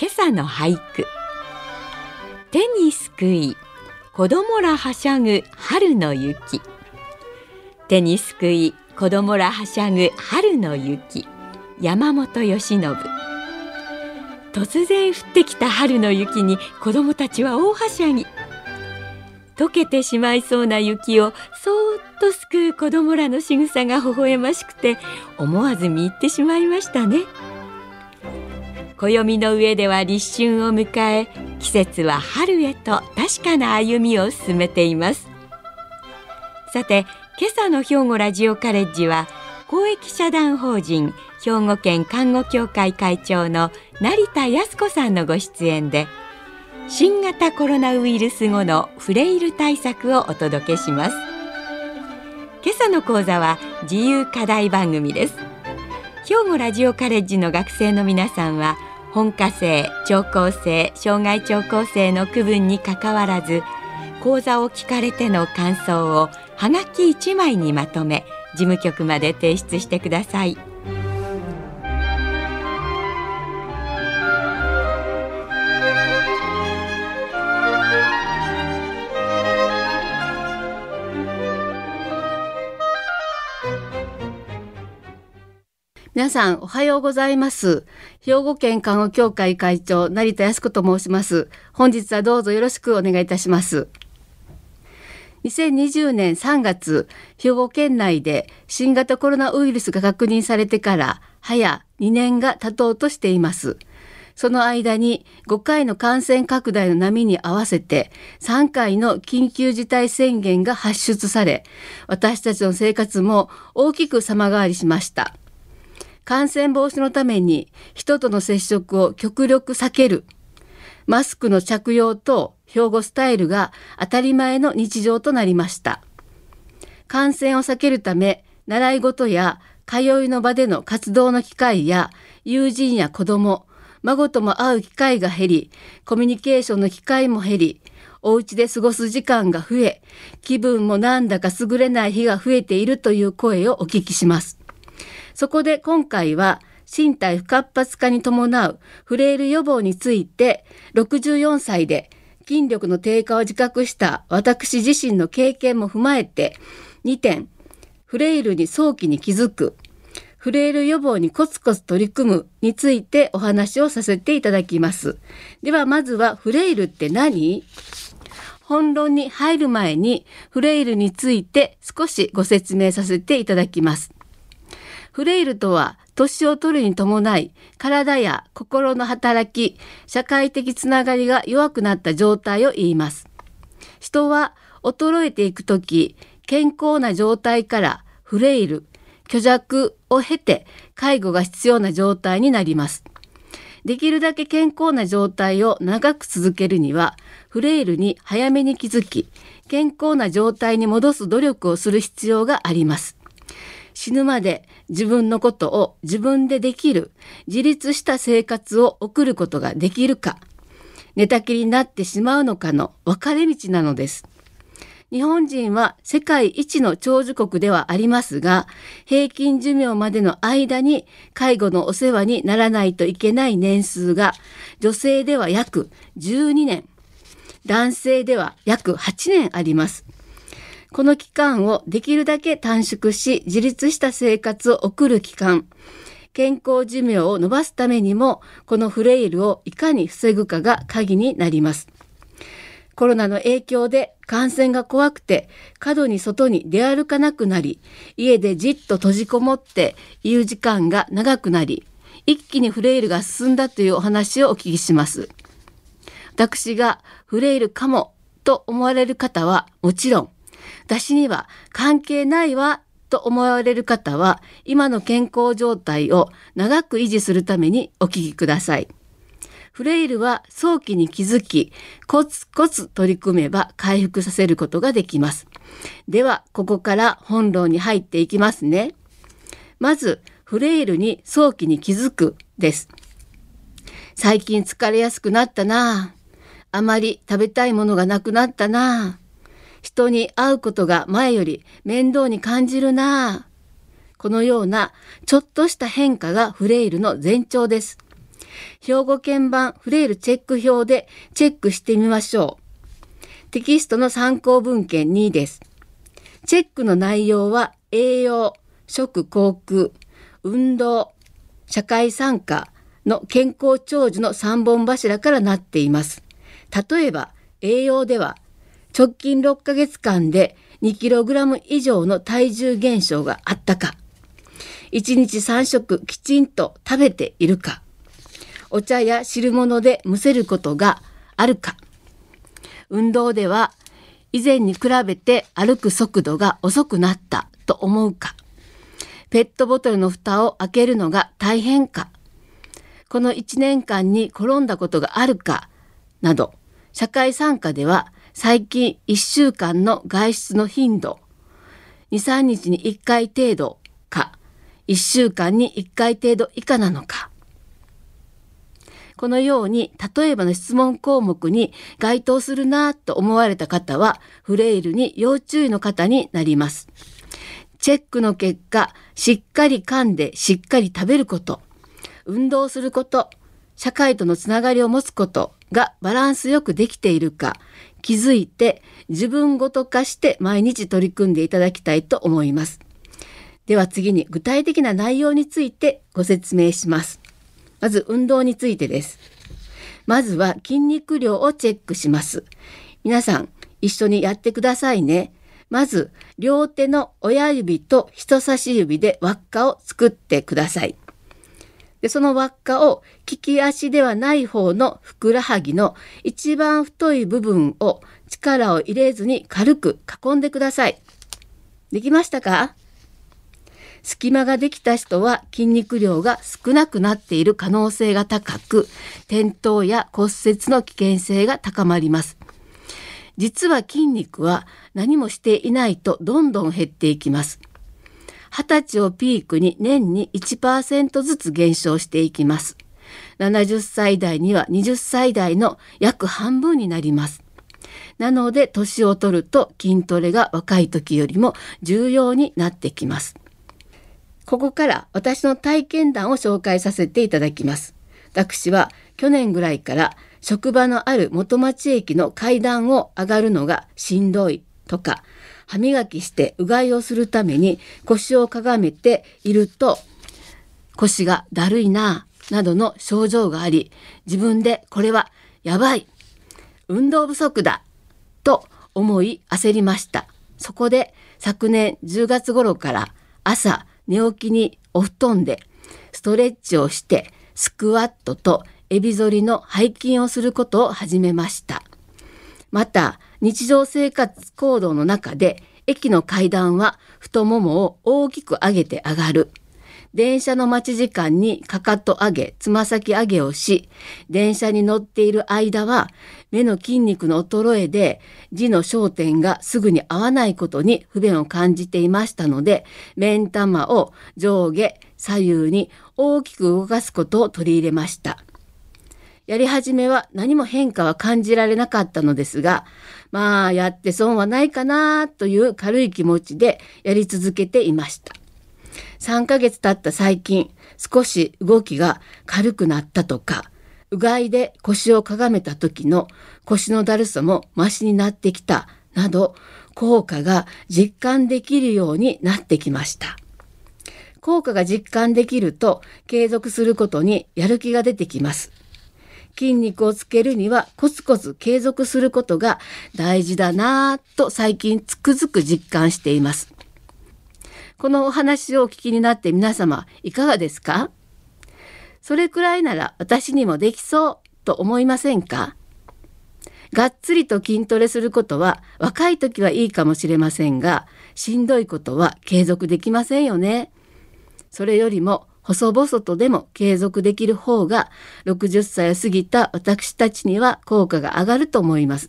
今朝の俳句。手にすくい子供らはしゃぐ春の雪。手にすくい子供らはしゃぐ春の雪。山本由伸突然降ってきた春の雪に子供たちは大はしゃぎ。溶けてしまいそうな雪をそーっとすくう子供らの仕草が微笑ましくて思わず見入ってしまいましたね。暦の上では立春を迎え季節は春へと確かな歩みを進めています。さて今朝の兵庫ラジオカレッジは公益社団法人兵庫県看護協会会長の成田康子さんのご出演で新型コロナウイルス後のフレイル対策をお届けします。今朝の講座は自由課題番組です。兵庫ラジオカレッジの学生の皆さんは本科生聴講生障害聴講生の区分にかかわらず講座を聞かれての感想をはがき1枚にまとめ事務局まで提出してください。皆さんおはようございます。兵庫県看護協会会長成田康子と申します。本日はどうぞよろしくお願いいたします。2020年3月兵庫県内で新型コロナウイルスが確認されてから早2年が経とうとしています。その間に5回の感染拡大の波に合わせて3回の緊急事態宣言が発出され私たちの生活も大きく様変わりしました。感染防止のために人との接触を極力避ける。マスクの着用と標語スタイルが当たり前の日常となりました。感染を避けるため、習い事や通いの場での活動の機会や友人や子供、孫とも会う機会が減り、コミュニケーションの機会も減り、お家で過ごす時間が増え、気分もなんだか優れない日が増えているという声をお聞きします。そこで今回は身体不活発化に伴うフレイル予防について64歳で筋力の低下を自覚した私自身の経験も踏まえて2点フレイルに早期に気づくフレイル予防にコツコツ取り組むについてお話をさせていただきます。ではまずはフレイルって何？本論に入る前にフレイルについて少しご説明させていただきます。フレイルとは年を取るに伴い体や心の働き社会的つながりが弱くなった状態を言います。人は衰えていく時健康な状態からフレイル虚弱を経て介護が必要な状態になります。できるだけ健康な状態を長く続けるにはフレイルに早めに気づき健康な状態に戻す努力をする必要があります。死ぬまで自分のことを自分でできる自立した生活を送ることができるか寝たきりになってしまうのかの分かれ道なのです。日本人は世界一の長寿国ではありますが、平均寿命までの間に介護のお世話にならないといけない年数が、女性では約12年、男性では約8年あります。この期間をできるだけ短縮し、自立した生活を送る期間、健康寿命を伸ばすためにも、このフレイルをいかに防ぐかが鍵になります。コロナの影響で感染が怖くて過度に外に出歩かなくなり家でじっと閉じこもっている時間が長くなり一気にフレイルが進んだというお話をお聞きします私がフレイルかもと思われる方はもちろん私には関係ないわと思われる方は今の健康状態を長く維持するためにお聞きください。フレイルは早期に気づき、コツコツ取り組めば回復させることができます。では、ここから本論に入っていきますね。まず、フレイルに早期に気づくです。最近疲れやすくなったなああまり食べたいものがなくなったなあ人に会うことが前より面倒に感じるなこのようなちょっとした変化がフレイルの前兆です。兵庫県版フレイルチェック表でチェックしてみましょう。テキストの参考文献2です。チェックの内容は栄養、食航空、運動、社会参加の健康長寿の3本柱からなっています。例えば栄養では直近6ヶ月間で 2kg 以上の体重減少があったか。1日3食きちんと食べているか、お茶や汁物でむせることがあるか、運動では以前に比べて歩く速度が遅くなったと思うか、ペットボトルの蓋を開けるのが大変か、この1年間に転んだことがあるか、など、社会参加では最近1週間の外出の頻度、2、3日に1回程度か、1週間に1回程度以下なのか。このように例えばの質問項目に該当するなと思われた方はフレイルに要注意の方になります。チェックの結果、しっかり噛んでしっかり食べること、運動すること、社会とのつながりを持つこと。がバランスよくできているか気づいて自分ごと化して毎日取り組んでいただきたいと思います。では次に具体的な内容についてご説明します。まず運動についてです。まずは筋肉量をチェックします。皆さん一緒にやってくださいね。まず両手の親指と人差し指で輪っかを作ってください。でその輪っかを利き足ではない方のふくらはぎの一番太い部分を力を入れずに軽く囲んでください。できましたか？隙間ができた人は筋肉量が少なくなっている可能性が高く、転倒や骨折の危険性が高まります。実は筋肉は何もしていないとどんどん減っていきます。20歳をピークに年に1%ずつ減少していきます。70歳代には20歳代の約半分になります。なので年を取ると筋トレが若い時よりも重要になってきます。ここから私の体験談を紹介させていただきます。私は去年ぐらいから職場のある元町駅の階段を上がるのがしんどいとか、歯磨きしてうがいをするために腰をかがめていると腰がだるいななどの症状があり、自分でこれはやばい運動不足だと思い焦りました。そこで昨年10月頃から朝寝起きにお布団でストレッチをしてスクワットとエビ反りの背筋をすることを始めました。また日常生活行動の中で駅の階段は太ももを大きく上げて上がる。電車の待ち時間にかかと上げ、つま先上げをし、電車に乗っている間は目の筋肉の衰えで字の焦点がすぐに合わないことに不便を感じていましたので、目ん玉を上下左右に大きく動かすことを取り入れました。やり始めは何も変化は感じられなかったのですが、まあやって損はないかなという軽い気持ちでやり続けていました。3ヶ月経った最近、少し動きが軽くなったとか、うがいで腰をかがめた時の腰のだるさもマシになってきたなど効果が実感できるようになってきました。効果が実感できると継続することにやる気が出てきます。筋肉をつけるにはコツコツ継続することが大事だなぁと最近つくづく実感しています。このお話をお聞きになって皆様いかがですか？それくらいなら私にもできそうと思いませんか？がっつりと筋トレすることは若い時はいいかもしれませんがしんどいことは継続できませんよね。それよりも細々とでも継続できる方が60歳を過ぎた私たちには効果が上がると思います。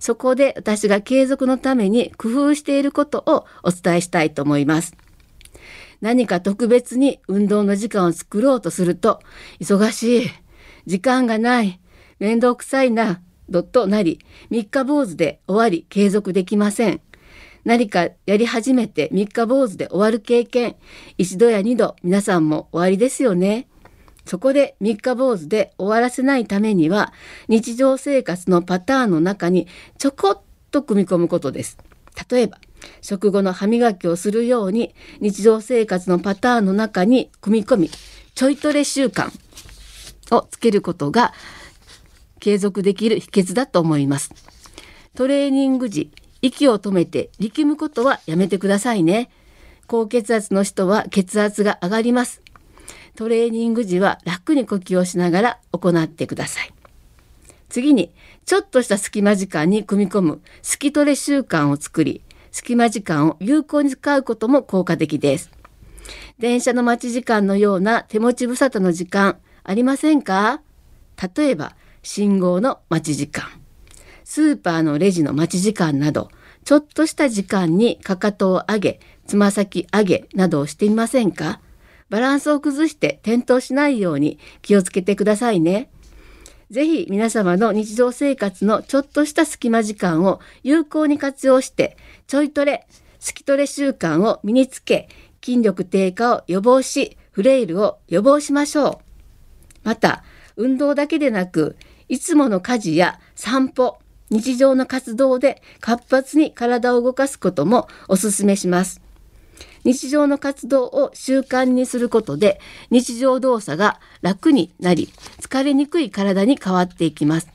そこで私が継続のために工夫していることをお伝えしたいと思います。何か特別に運動の時間を作ろうとすると、忙しい、時間がない、めんどくさいな、どっとなり、三日坊主で終わり継続できません。何かやり始めて三日坊主で終わる経験、一度や二度皆さんも終わりですよね。そこで三日坊主で終わらせないためには、日常生活のパターンの中にちょこっと組み込むことです。例えば、食後の歯磨きをするように日常生活のパターンの中に組み込みちょいトレ習慣をつけることが継続できる秘訣だと思いますトレーニング時息を止めて力むことはやめてくださいね。高血圧の人は血圧が上がります。トレーニング時は楽に呼吸をしながら行ってください。次にちょっとした隙間時間に組み込む。スキトレ習慣を作り隙間時間を有効に使うことも効果的です。電車の待ち時間のような手持ち無沙汰の時間ありませんか？例えば信号の待ち時間、スーパーのレジの待ち時間など、ちょっとした時間にかかとを上げ、つま先上げなどをしてみませんか？バランスを崩して転倒しないように気をつけてくださいね。ぜひ皆様の日常生活のちょっとした隙間時間を有効に活用して、ちょいトレ、スキトレ習慣を身につけ、筋力低下を予防し、フレイルを予防しましょう。また、運動だけでなく、いつもの家事や散歩、日常の活動で活発に体を動かすこともおすすめします。日常の活動を習慣にすることで日常動作が楽になり疲れにくい体に変わっていきます。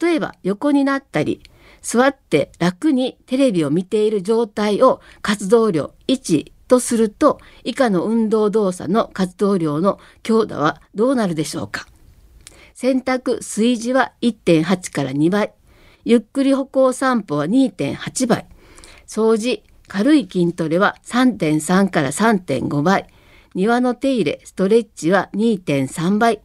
例えば横になったり座って楽にテレビを見ている状態を活動量1とすると以下の運動動作の活動量の強打はどうなるでしょうか？洗濯炊事は1.8から2倍ゆっくり歩行散歩は2.8倍掃除軽い筋トレは3.3から3.5倍庭の手入れストレッチは2.3倍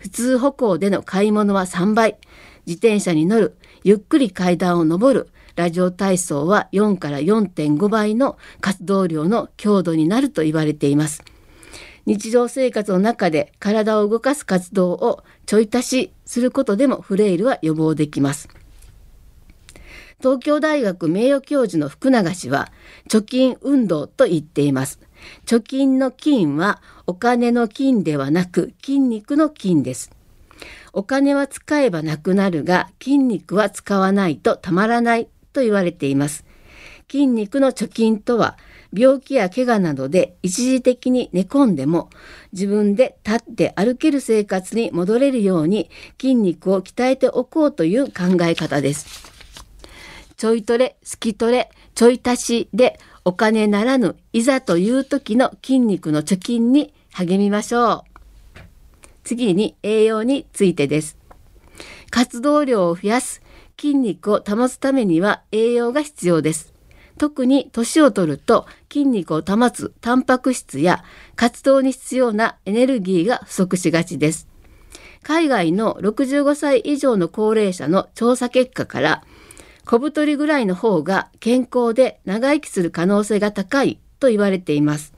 普通歩行での買い物は3倍自転車に乗るゆっくり階段を上るラジオ体操は4から4.5倍の活動量の強度になると言われています。日常生活の中で体を動かす活動をちょい足しすることでもフレイルは予防できます。東京大学名誉教授の福永氏は貯金運動と言っています。貯金の金はお金の金ではなく筋肉の金です。お金は使えばなくなるが筋肉は使わないとたまらないと言われています。筋肉の貯金とは病気や怪我などで一時的に寝込んでも自分で立って歩ける生活に戻れるように筋肉を鍛えておこうという考え方です。ちょいトレ、スキトレ、ちょい足しでお金ならぬいざという時の筋肉の貯金に励みましょう。次に栄養についてです。活動量を増やす、筋肉を保つためには栄養が必要です。特に年を取ると筋肉を保つタンパク質や活動に必要なエネルギーが不足しがちです。海外の65歳以上の高齢者の調査結果から小太りぐらいの方が健康で長生きする可能性が高いと言われています。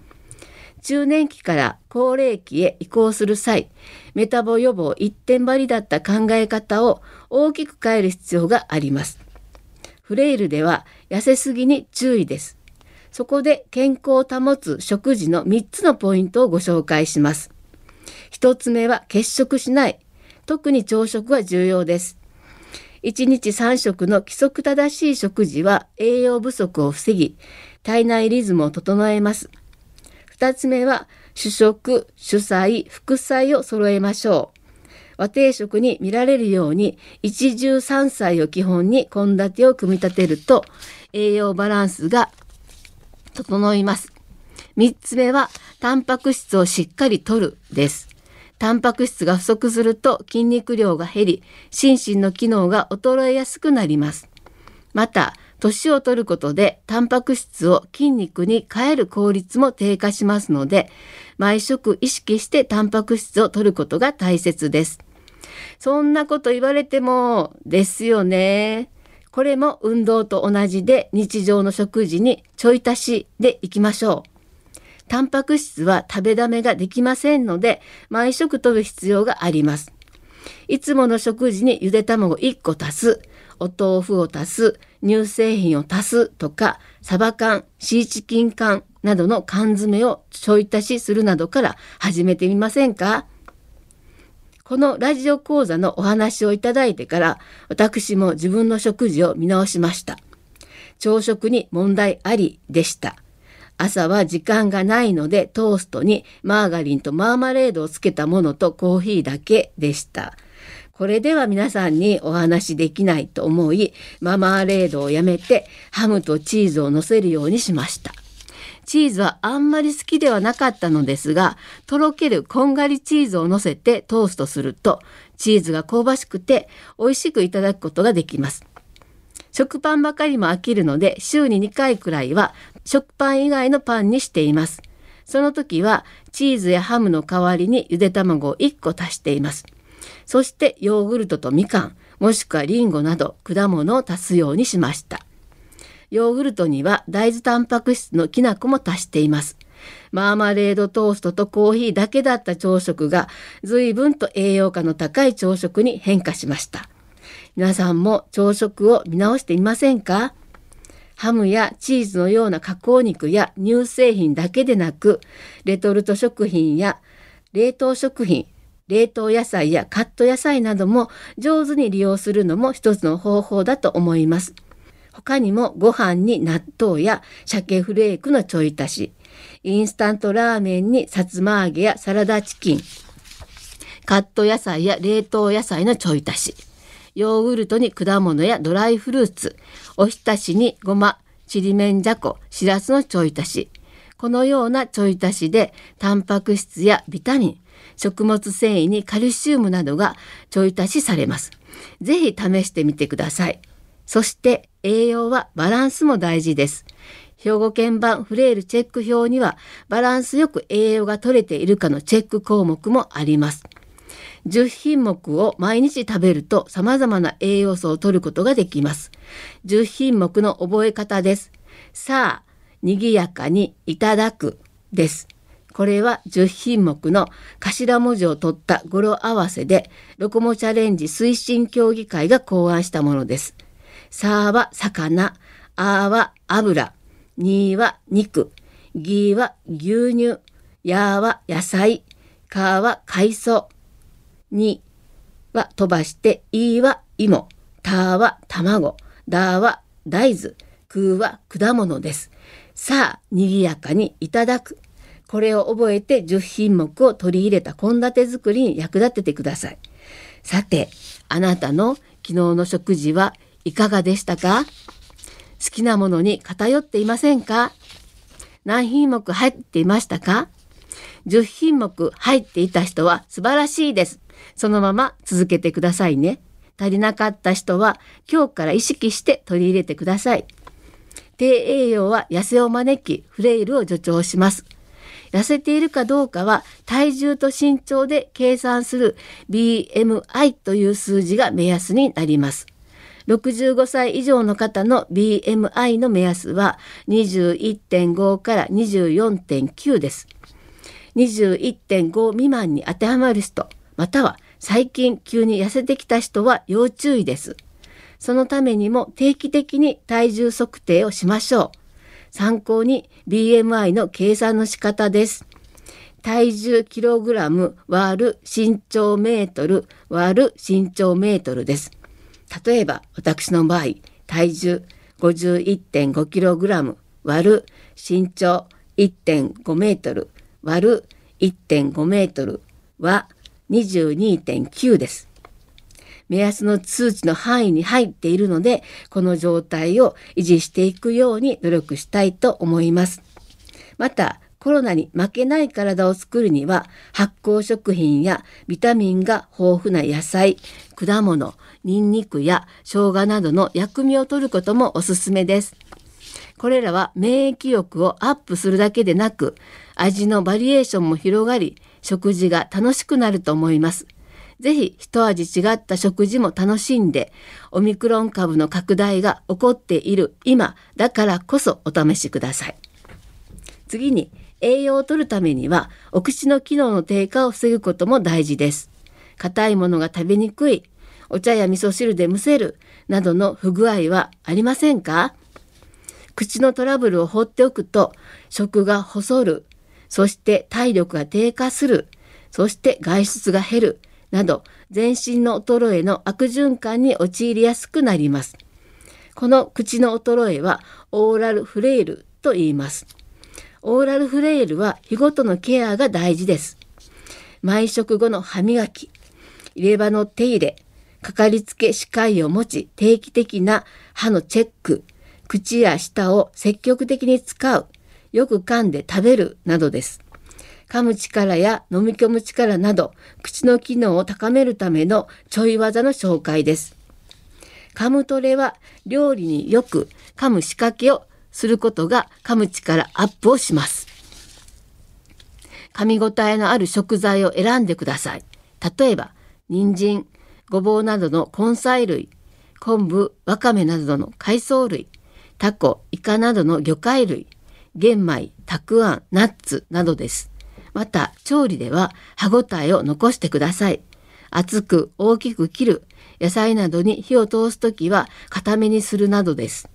中年期から高齢期へ移行する際、メタボ予防一点張りだった考え方を大きく変える必要があります。フレイルでは痩せすぎに注意です。そこで健康を保つ食事の3つのポイントをご紹介します。1つ目は欠食しない。特に朝食は重要です。1日3食の規則正しい食事は栄養不足を防ぎ、体内リズムを整えます。2つ目は主食、主菜、副菜を揃えましょう。和定食に見られるように一汁三菜を基本に献立を組み立てると栄養バランスが整います。3つ目はタンパク質をしっかりとるです。タンパク質が不足すると筋肉量が減り心身の機能が衰えやすくなります。また年を取ることでタンパク質を筋肉に変える効率も低下しますので毎食意識してタンパク質を取ることが大切です。そんなこと言われてもですよね。これも運動と同じで日常の食事にちょい足しでいきましょう。タンパク質は食べだめができませんので毎食取る必要があります。いつもの食事にゆで卵1個足すお豆腐を足す乳製品を足すとかサバ缶シーチキン缶などの缶詰をちょい足しするなどから始めてみませんか？このラジオ講座のお話をいただいてから私も自分の食事を見直しました。朝食に問題ありでした。朝は時間がないのでトーストにマーガリンとマーマレードをつけたものとコーヒーだけでした。これでは皆さんにお話しできないと思い、マーマレードをやめてハムとチーズを乗せるようにしました。チーズはあんまり好きではなかったのですが、とろけるこんがりチーズを乗せてトーストすると、チーズが香ばしくて美味しくいただくことができます。食パンばかりも飽きるので、週に2回くらいは食パン以外のパンにしています。その時はチーズやハムの代わりにゆで卵を1個足しています。そしてヨーグルトとみかん、もしくはリンゴなど果物を足すようにしました。ヨーグルトには大豆タンパク質のきな粉も足しています。マーマレードトーストとコーヒーだけだった朝食が随分と栄養価の高い朝食に変化しました。皆さんも朝食を見直していませんか？ハムやチーズのような加工肉や乳製品だけでなく、レトルト食品や冷凍食品、冷凍野菜やカット野菜なども上手に利用するのも一つの方法だと思います。他にもご飯に納豆や鮭フレークのちょい足し、インスタントラーメンにさつま揚げやサラダチキン、カット野菜や冷凍野菜のちょい足し、ヨーグルトに果物やドライフルーツ、おひたしにごま、ちりめんじゃこ、しらすのちょい足し。このようなちょい足しで、タンパク質やビタミン、食物繊維にカルシウムなどがちょい足しされます。ぜひ試してみてください。そして栄養はバランスも大事です。兵庫県版フレイルチェック表にはバランスよく栄養が取れているかのチェック項目もあります。10品目を毎日食べると様々な栄養素を摂ることができます。10品目の覚え方です。さあ、賑やかにいただくです。これは10品目の頭文字を取った語呂合わせで、ロコモチャレンジ推進協議会が考案したものです。さあは魚、あは油、には肉、ぎは牛乳、やは野菜、かは海藻、には飛ばして、いは芋、たは卵、だは大豆、くは果物です。さあ、賑やかにいただく。これを覚えて10品目を取り入れた献立作りに役立ててください。さて、あなたの昨日の食事はいかがでしたか？好きなものに偏っていませんか？何品目入っていましたか ?10 品目入っていた人は素晴らしいです。そのまま続けてくださいね。足りなかった人は今日から意識して取り入れてください。低栄養は痩せを招きフレイルを助長します。痩せているかどうかは体重と身長で計算する BMI という数字が目安になります。65歳以上の方の BMI の目安は21.5から24.9です。21.5未満に当てはまる人または最近急に痩せてきた人は要注意です。そのためにも定期的に体重測定をしましょう。参考に BMI の計算の仕方です。体重キログラム割る身長メートル割る身長メートルです。例えば私の場合、体重51.5キログラム割る身長1.5メートル割る1.5メートルは22.9です。目安の数値の範囲に入っているので、この状態を維持していくように努力したいと思います。また、コロナに負けない体を作るには発酵食品やビタミンが豊富な野菜、果物、ニンニクや生姜などの薬味を摂ることもおすすめです。これらは免疫力をアップするだけでなく味のバリエーションも広がり食事が楽しくなると思います。ぜひ一味違った食事も楽しんでオミクロン株の拡大が起こっている今だからこそお試しください。次に栄養を摂るためにはお口の機能の低下を防ぐことも大事です。硬いものが食べにくい、お茶や味噌汁でむせるなどの不具合はありませんか？口のトラブルを放っておくと食が細る、そして体力が低下する、そして外出が減るなど全身の衰えの悪循環に陥りやすくなります。この口の衰えはオーラルフレイルと言います。オーラルフレイルは日ごとのケアが大事です。毎食後の歯磨き、入れ歯の手入れ、かかりつけ歯科医を持ち定期的な歯のチェック、口や舌を積極的に使う、よく噛んで食べるなどです。噛む力や飲み込む力など口の機能を高めるためのちょい技の紹介です。噛むトレは料理によく噛む仕掛けをすることが噛む力アップをします。噛み応えのある食材を選んでください。例えば、人参、ごぼうなどの根菜類、昆布、わかめなどの海藻類、タコ、イカなどの魚介類、玄米、たくあん、ナッツなどです。また、調理では歯ごたえを残してください。厚く大きく切る、野菜などに火を通すときは固めにするなどです。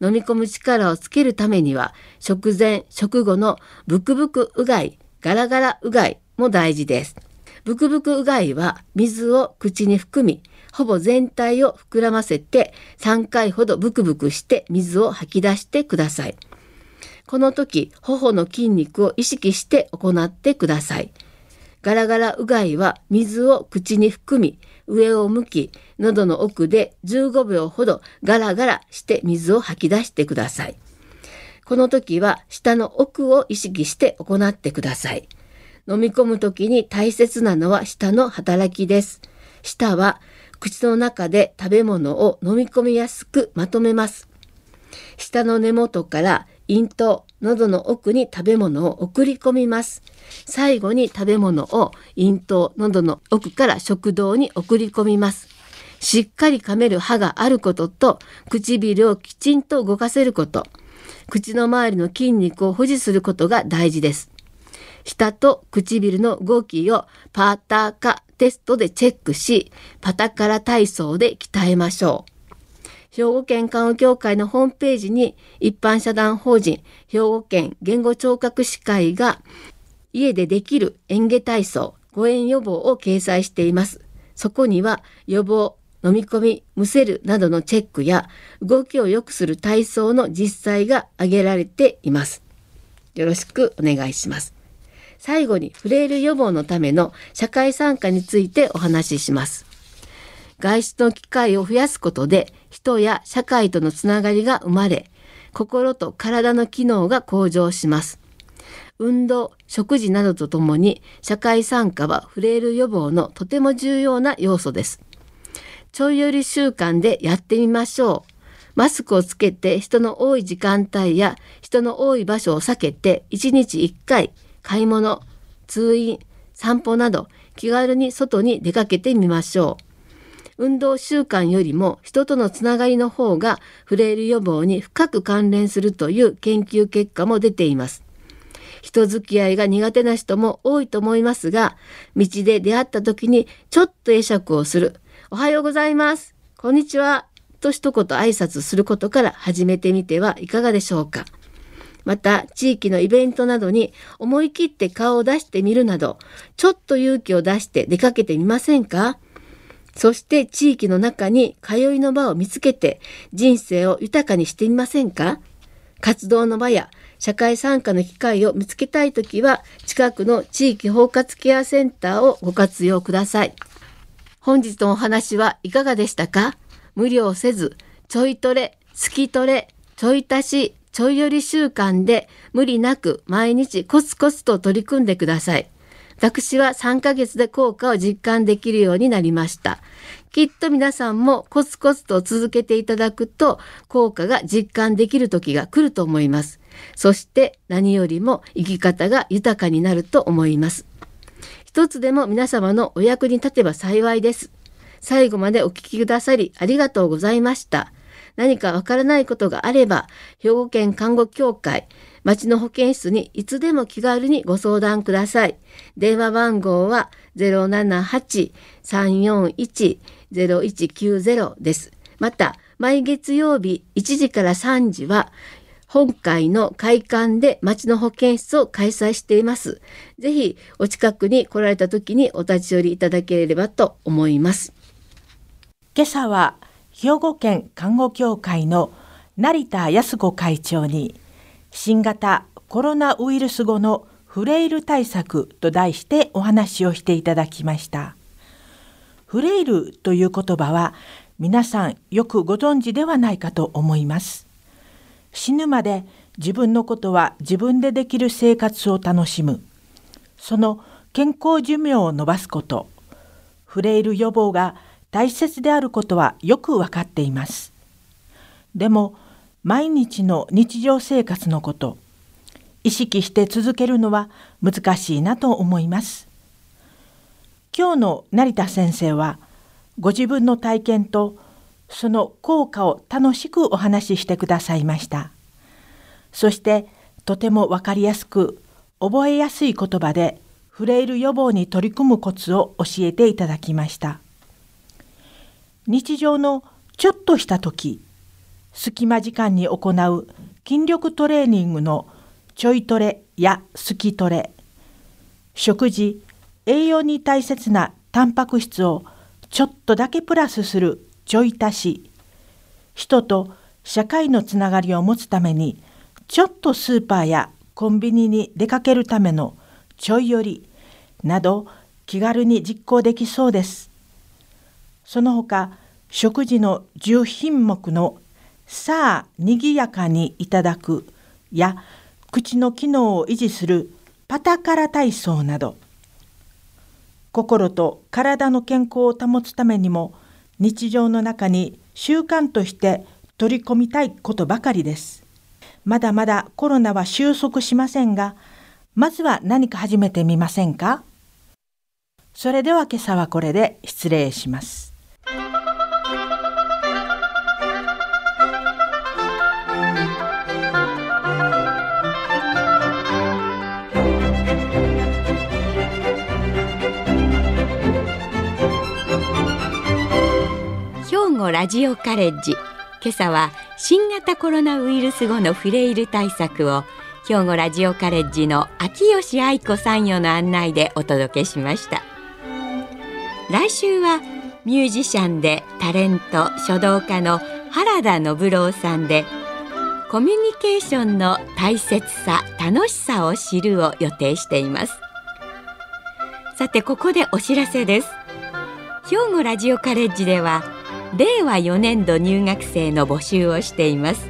飲み込む力をつけるためには食前食後のブクブクうがいガラガラうがいも大事です。ブクブクうがいは水を口に含みほぼ全体を膨らませて3回ほどブクブクして水を吐き出してください。この時頬の筋肉を意識して行ってください。ガラガラうがいは水を口に含み上を向き喉の奥で15秒ほどガラガラして水を吐き出してください。この時は舌の奥を意識して行ってください。飲み込む時に大切なのは舌の働きです。舌は口の中で食べ物を飲み込みやすくまとめます。舌の根元から咽頭、喉の奥に食べ物を送り込みます。最後に食べ物を咽頭、喉の奥から食道に送り込みます。しっかり噛める歯があることと唇をきちんと動かせること口の周りの筋肉を保持することが大事です舌と唇の動きをパタカテストでチェックしパタカラ体操で鍛えましょう兵庫県看護協会のホームページに一般社団法人兵庫県言語聴覚士会が家でできる嚥下体操誤嚥予防を掲載しています。そこには予防飲み込み、むせるなどのチェックや動きを良くする体操の実際が挙げられています。よろしくお願いします。最後にフレイル予防のための社会参加についてお話しします。外出の機会を増やすことで人や社会とのつながりが生まれ、心と体の機能が向上します。運動、食事などとともに社会参加はフレイル予防のとても重要な要素です。ちょい寄り習慣でやってみましょう。マスクをつけて人の多い時間帯や人の多い場所を避けて1日1回買い物、通院、散歩など気軽に外に出かけてみましょう。運動習慣よりも人とのつながりの方がフレイル予防に深く関連するという研究結果も出ています。人付き合いが苦手な人も多いと思いますが、道で出会った時にちょっと会釈をする、おはようございます。こんにちは。と一言挨拶することから始めてみてはいかがでしょうか。また、地域のイベントなどに思い切って顔を出してみるなど、ちょっと勇気を出して出かけてみませんか？そして地域の中に通いの場を見つけて人生を豊かにしてみませんか？活動の場や社会参加の機会を見つけたいときは近くの地域包括ケアセンターをご活用ください。本日のお話はいかがでしたか？無理をせず、ちょいトレ、好きトレ、ちょい足し、ちょい寄り習慣で無理なく毎日コツコツと取り組んでください。私は3ヶ月で効果を実感できるようになりました。きっと皆さんもコツコツと続けていただくと効果が実感できる時が来ると思います。そして何よりも生き方が豊かになると思います。一つでも皆様のお役に立てば幸いです。最後までお聞きくださりありがとうございました。何かわからないことがあれば、兵庫県看護協会、町の保健室にいつでも気軽にご相談ください。電話番号は078-341-0190です。また、毎月曜日1時から3時は、本会の会館で町の保健室を開催しています。ぜひお近くに来られた時にお立ち寄りいただければと思います。今朝は兵庫県看護協会の成田康子会長に新型コロナウイルス後のフレイル対策と題してお話をしていただきました。フレイルという言葉は皆さんよくご存知ではないかと思います。死ぬまで自分のことは自分でできる生活を楽しむ。その健康寿命を延ばすこと。フレイル予防が大切であることはよく分かっています。でも毎日の日常生活のこと意識して続けるのは難しいなと思います。今日の成田先生はご自分の体験とその効果を楽しくお話ししてくださいました。そしてとても分かりやすく覚えやすい言葉でフレイル予防に取り組むコツを教えていただきました。日常のちょっとした時隙間時間に行う筋力トレーニングのちょいトレやスキトレ食事栄養に大切なタンパク質をちょっとだけプラスするちょい足し人と社会のつながりを持つためにちょっとスーパーやコンビニに出かけるためのちょい寄りなど気軽に実行できそうです。その他食事の10品目の「さあにぎやかにいただく」や口の機能を維持するパタカラ体操など心と体の健康を保つためにも日常の中に習慣として取り込みたいことばかりです。まだまだコロナは収束しませんが、まずは何か始めてみませんか？それでは今朝はこれで失礼します。語ラジオカレッジ。今朝は新型コロナウイルス後のフレイル対策を兵庫ラジオカレッジの秋吉愛子参与の案内でお届けしました。来週はミュージシャンでタレント書道家の原田信郎さんでコミュニケーションの大切さ楽しさを知るを予定しています。さてここでお知らせです。兵庫ラジオカレッジでは令和4年度入学生の募集をしています。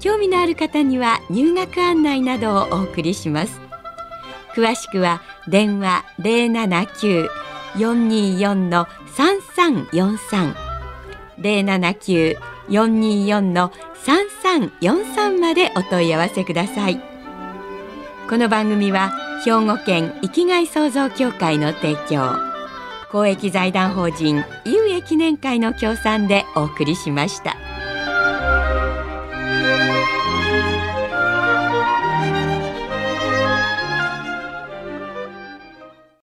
興味のある方には入学案内などをお送りします。詳しくは電話079-424の3343 079-424の3343までお問い合わせください。この番組は兵庫県生きがい創造協会の提供。公益財団法人井植記念会の協賛でお送りしました。